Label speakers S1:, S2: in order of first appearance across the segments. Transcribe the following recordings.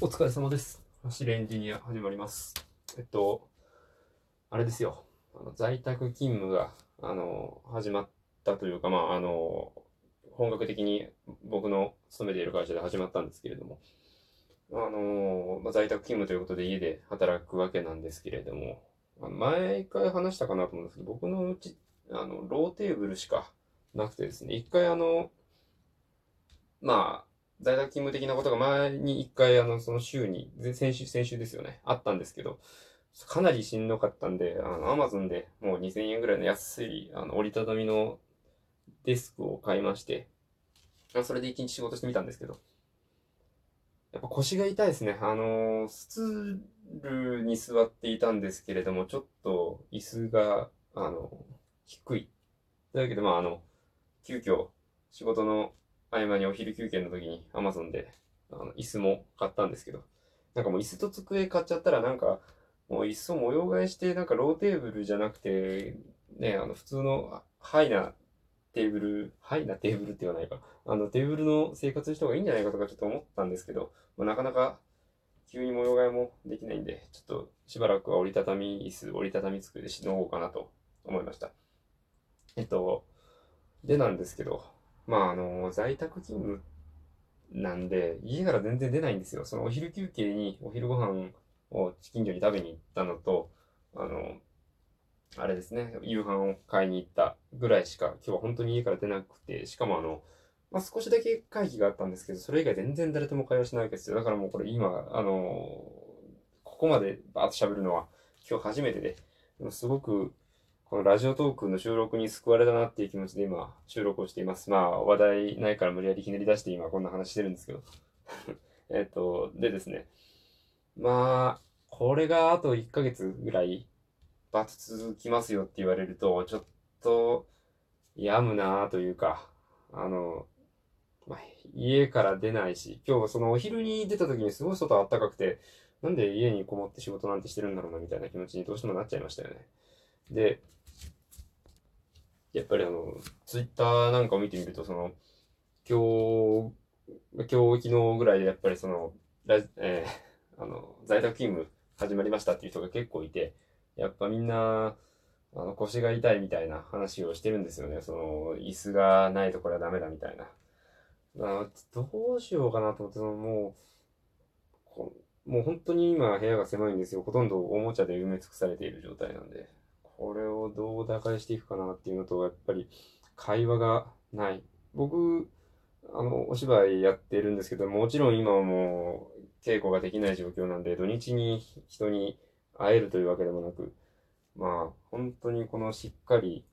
S1: お疲れ様です。走れエンジニア始まります。えっと、あれですよ。あの在宅勤務が、あの、始まったというか、まあ、あの、本格的に僕の勤めている会社で始まったんですけれども、あの、まあ、在宅勤務ということで家で働くわけなんですけれども、毎回話したかなと思うんですけど、僕のうち、あの、ローテーブルしかなくてですね、一回あの、まあ、在宅勤務的なことが前に一回、あの、その週に、先週、先週ですよね、あったんですけど、かなりしんどかったんで、あの、アマゾンでもう2000円ぐらいの安い、あの、折りたたみのデスクを買いまして、それで一日仕事してみたんですけど、やっぱ腰が痛いですね。あの、スツールに座っていたんですけれども、ちょっと椅子が、あの、低い。というわけで、まあ、あの、急遽、仕事の合間にお昼休憩の時に Amazon であの椅子も買ったんですけど、なんかもう椅子と机買っちゃったらなんか、もう椅子を模様替えして、なんかローテーブルじゃなくて、ね、あの普通のハイなテーブル、ハイなテーブルって言わないか、あのテーブルの生活した方がいいんじゃないかとかちょっと思ったんですけど、まあ、なかなか急に模様替えもできないんで、ちょっとしばらくは折りたたみ椅子、折りたたみ机でしのごうかなと思いました。えっと、でなんですけど、まあ、あの、在宅勤務なんで、家から全然出ないんですよ。そのお昼休憩にお昼ご飯を近所に食べに行ったのと、あの、あれですね、夕飯を買いに行ったぐらいしか、今日は本当に家から出なくて、しかもあの、まあ、少しだけ会議があったんですけど、それ以外全然誰とも会話しないわけですよ。だからもうこれ今、あの、ここまでバーッと喋るのは今日初めてで、でもすごくこのラジオトークの収録に救われたなっていう気持ちで今収録をしています。まあ話題ないから無理やりひねり出して今こんな話してるんですけど。えっと、でですね。まあ、これがあと1ヶ月ぐらいバツ続きますよって言われると、ちょっと病むなというか、あの、まあ、家から出ないし、今日そのお昼に出た時にすごい外暖かくて、なんで家にこもって仕事なんてしてるんだろうなみたいな気持ちにどうしてもなっちゃいましたよね。で、やっぱりあの、ツイッターなんかを見てみると、その、今日、今日、昨日ぐらいでやっぱりその、ラえー あの、在宅勤務始まりましたっていう人が結構いて、やっぱみんな、あの、腰が痛いみたいな話をしてるんですよね。その、椅子がないとこれはダメだみたいな。あどうしようかなと思って、そのもう、もう本当に今部屋が狭いんですよ。ほとんどおもちゃで埋め尽くされている状態なんで。これをどう打開していくかなっていうのと、やっぱり会話がない。僕、あの、お芝居やってるんですけど、もちろん今はもう稽古ができない状況なんで、土日に人に会えるというわけでもなく、まあ、本当にこのしっかり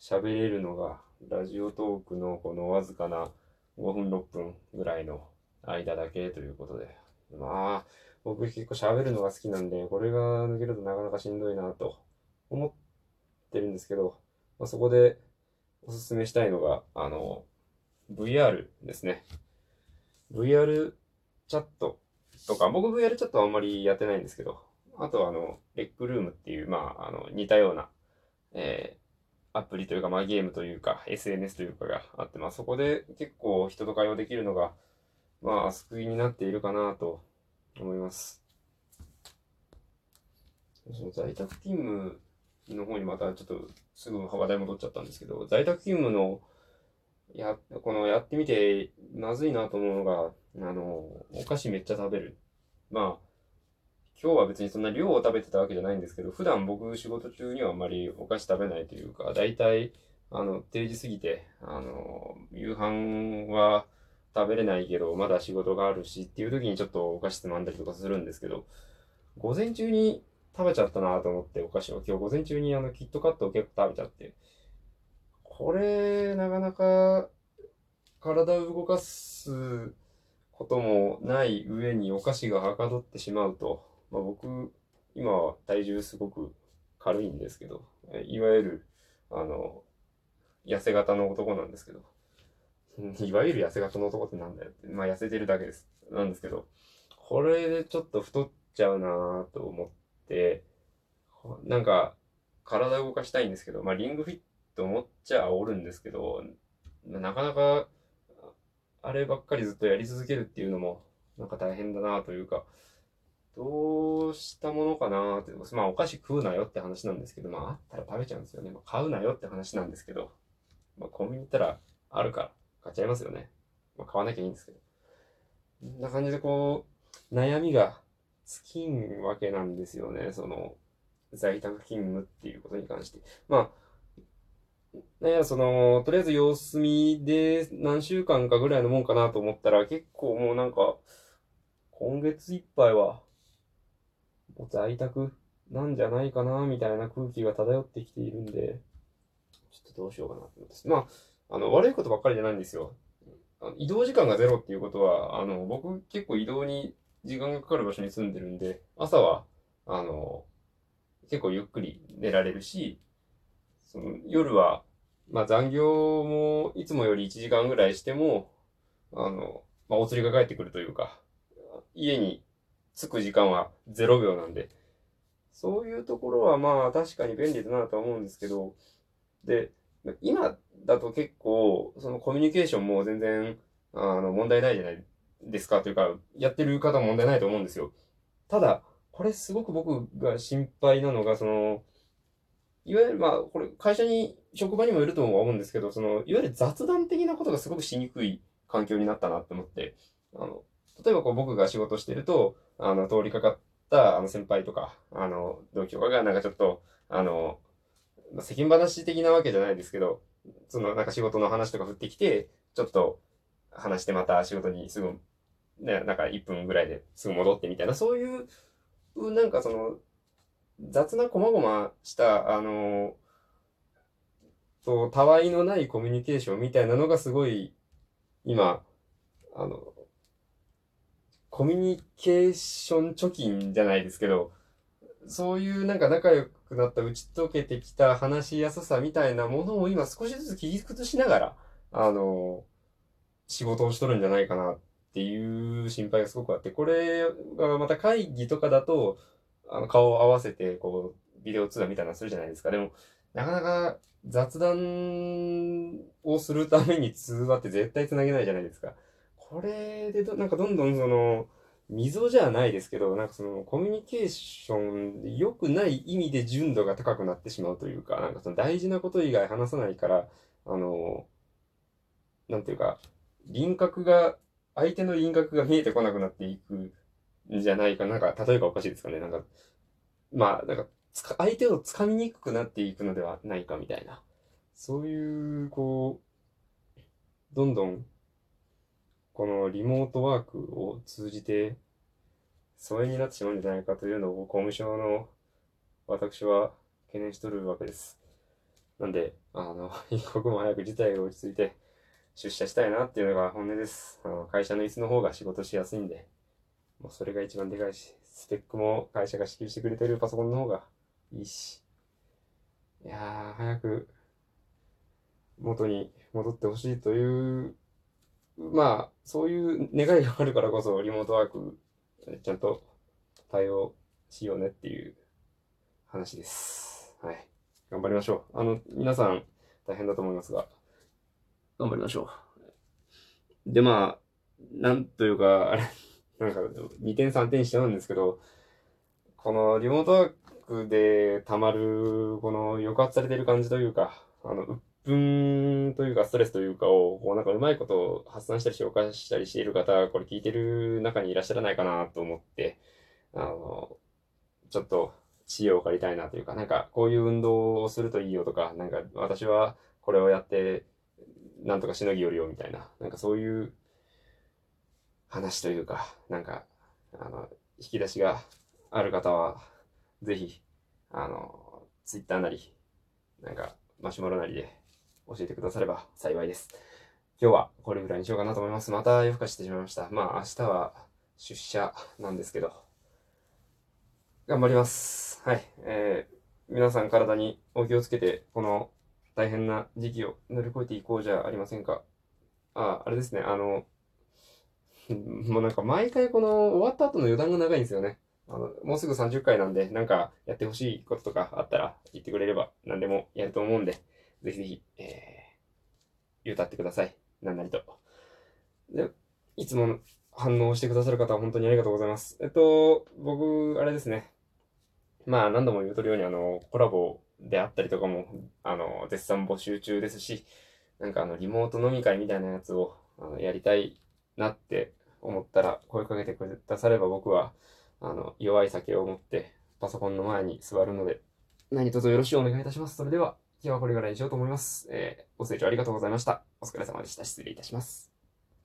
S1: 喋れるのが、ラジオトークのこのわずかな5分6分ぐらいの間だけということで、まあ、僕結構喋るのが好きなんで、これが抜けるとなかなかしんどいなと思ってるんですけど、まあ、そこでおすすめしたいのが、あの、VR ですね。VR チャットとか、僕 VR チャットはあんまりやってないんですけど、あとはあの、レックルームっていう、まあ、あの、似たような、えー、アプリというか、まあゲームというか、SNS というかがあって、まあそこで結構人と会話できるのが、まあ救いになっているかなと思います。在宅勤務の方にまたちょっとすぐ話題戻っちゃったんですけど、在宅勤務のや、このやってみてまずいなと思うのが、あの、お菓子めっちゃ食べる。まあ、今日は別にそんな量を食べてたわけじゃないんですけど、普段僕仕事中にはあんまりお菓子食べないというか、大体、あの、定時過ぎて、あの、夕飯は食べれないけど、まだ仕事があるしっていう時にちょっとお菓子つまんだりとかするんですけど、午前中に食べちゃったなと思ってお菓子を。今日午前中にあのキットカットを結構食べちゃって、これ、なかなか体を動かすこともない上にお菓子がはかどってしまうと、まあ、僕、今は体重すごく軽いんですけど、いわゆる、あの、痩せ型の男なんですけど、いわゆる痩せ型の男ってなんだよって、まあ痩せてるだけです。なんですけど、これでちょっと太っちゃうなと思って、でなんか、体動かしたいんですけど、まあリングフィット思っちゃおるんですけど、なかなか、あればっかりずっとやり続けるっていうのもなんか大変だなというか、どうしたものかなって、まあお菓子食うなよって話なんですけど、まああったら食べちゃうんですよね。まあ、買うなよって話なんですけど、まあコンビニ行ったらあるから買っちゃいますよね。まあ買わなきゃいいんですけど。こんな感じでこう、悩みが尽きんわけなんですよね。その、在宅勤務っていうことに関して。まあ、ね、その、とりあえず様子見で何週間かぐらいのもんかなと思ったら、結構もうなんか、今月いっぱいは、もう在宅なんじゃないかな、みたいな空気が漂ってきているんで、ちょっとどうしようかなと思って。まあ、あの、悪いことばっかりじゃないんですよ。移動時間がゼロっていうことは、あの、僕結構移動に時間がかかる場所に住んでるんで、朝は、あの、結構ゆっくり寝られるし、その夜は、まあ残業もいつもより1時間ぐらいしても、あの、まあお釣りが返ってくるというか、家に着く時間は0秒なんで、そういうところはまあ確かに便利だなとは思うんですけど、で、今だと結構、そのコミュニケーションも全然、あの、問題ないじゃないですか？というか、やってる方も問題ないと思うんですよ。ただ、これすごく僕が心配なのが、その、いわゆる、まあ、これ、会社に、職場にもいると思うんですけど、その、いわゆる雑談的なことがすごくしにくい環境になったなって思って、あの、例えばこう僕が仕事してると、あの、通りかかったあの先輩とか、あの、同期とかがなんかちょっと、あの、世間話的なわけじゃないですけど、そのなんか仕事の話とか降ってきて、ちょっと話してまた仕事にすぐ、ね、なんか1分ぐらいですぐ戻ってみたいな、そういう、なんかその、雑な細々した、あの、と、たわいのないコミュニケーションみたいなのがすごい、今、あの、コミュニケーション貯金じゃないですけど、そういうなんか仲良くなった打ち解けてきた話しやすさみたいなものを今少しずつ切り崩しながら、あの、仕事をしとるんじゃないかなっていう心配がすごくあって、これがまた会議とかだと、あの、顔を合わせて、こう、ビデオ通話みたいなのするじゃないですか。でも、なかなか雑談をするために通話って絶対繋げないじゃないですか。これでど、なんかどんどんその、溝じゃないですけど、なんかそのコミュニケーション良くない意味で純度が高くなってしまうというか、なんかその大事なこと以外話さないから、あの、なんていうか、輪郭が、相手の輪郭が見えてこなくなっていくんじゃないか。なんか、例えばおかしいですかね。なんか、まあ、なんか、相手を掴みにくくなっていくのではないかみたいな。そういう、こう、どんどんこのリモートワークを通じて疎遠になってしまうんじゃないかというのを公務省の私は懸念しとるわけです。なんで、あの、一刻も早く事態が落ち着いて出社したいなっていうのが本音です。あの会社の椅子の方が仕事しやすいんで、もうそれが一番でかいし、スペックも会社が支給してくれてるパソコンの方がいいし、いやー、早く元に戻ってほしいというまあ、そういう願いがあるからこそ、リモートワーク、ちゃんと対応しようねっていう話です。はい。頑張りましょう。あの、皆さん大変だと思いますが、頑張りましょう。で、まあ、なんというか、あれ、なんか、2点3点しちゃうんですけど、このリモートワークで溜まる、この抑圧されてる感じというか、あの、分というかストレスというかを、こうなんかうまいことを発散したり消化したりしている方、これ聞いてる中にいらっしゃらないかなと思って、あの、ちょっと知恵を借りたいなというか、なんかこういう運動をするといいよとか、なんか私はこれをやってなんとかしのぎよるよみたいな、なんかそういう話というか、なんか、あの、引き出しがある方は、ぜひ、あの、ツイッターなり、なんか、マシュマロなりで教えてくだされば幸いです。今日はこれぐらいにしようかなと思います。また夜更かしてしまいました。まあ明日は出社なんですけど、頑張ります。はい。えー、皆さん体にお気をつけて、この大変な時期を乗り越えていこうじゃありませんか？あ、あれですね、あの、もうなんか毎回この終わった後の余談が長いんですよね。あの、もうすぐ30回なんで、なんかやってほしいこととかあったら言ってくれれば何でもやると思うんで、ぜひぜひ、えー、歌ってください。なんなりと。で、いつも反応してくださる方は本当にありがとうございます。えっと、僕、あれですね。まあ、何度も言うとるように、あの、コラボであったりとかも、あの、絶賛募集中ですし、なんかあの、リモート飲み会みたいなやつを、あの、やりたいなって思ったら、声かけてくだされば僕は、あの、弱い酒を持って、パソコンの前に座るので、何卒よろしくお願いいたします。それでは、今日はこれぐらいにしようと思います。えーご清聴ありがとうございました。お疲れ様でした。失礼いたします。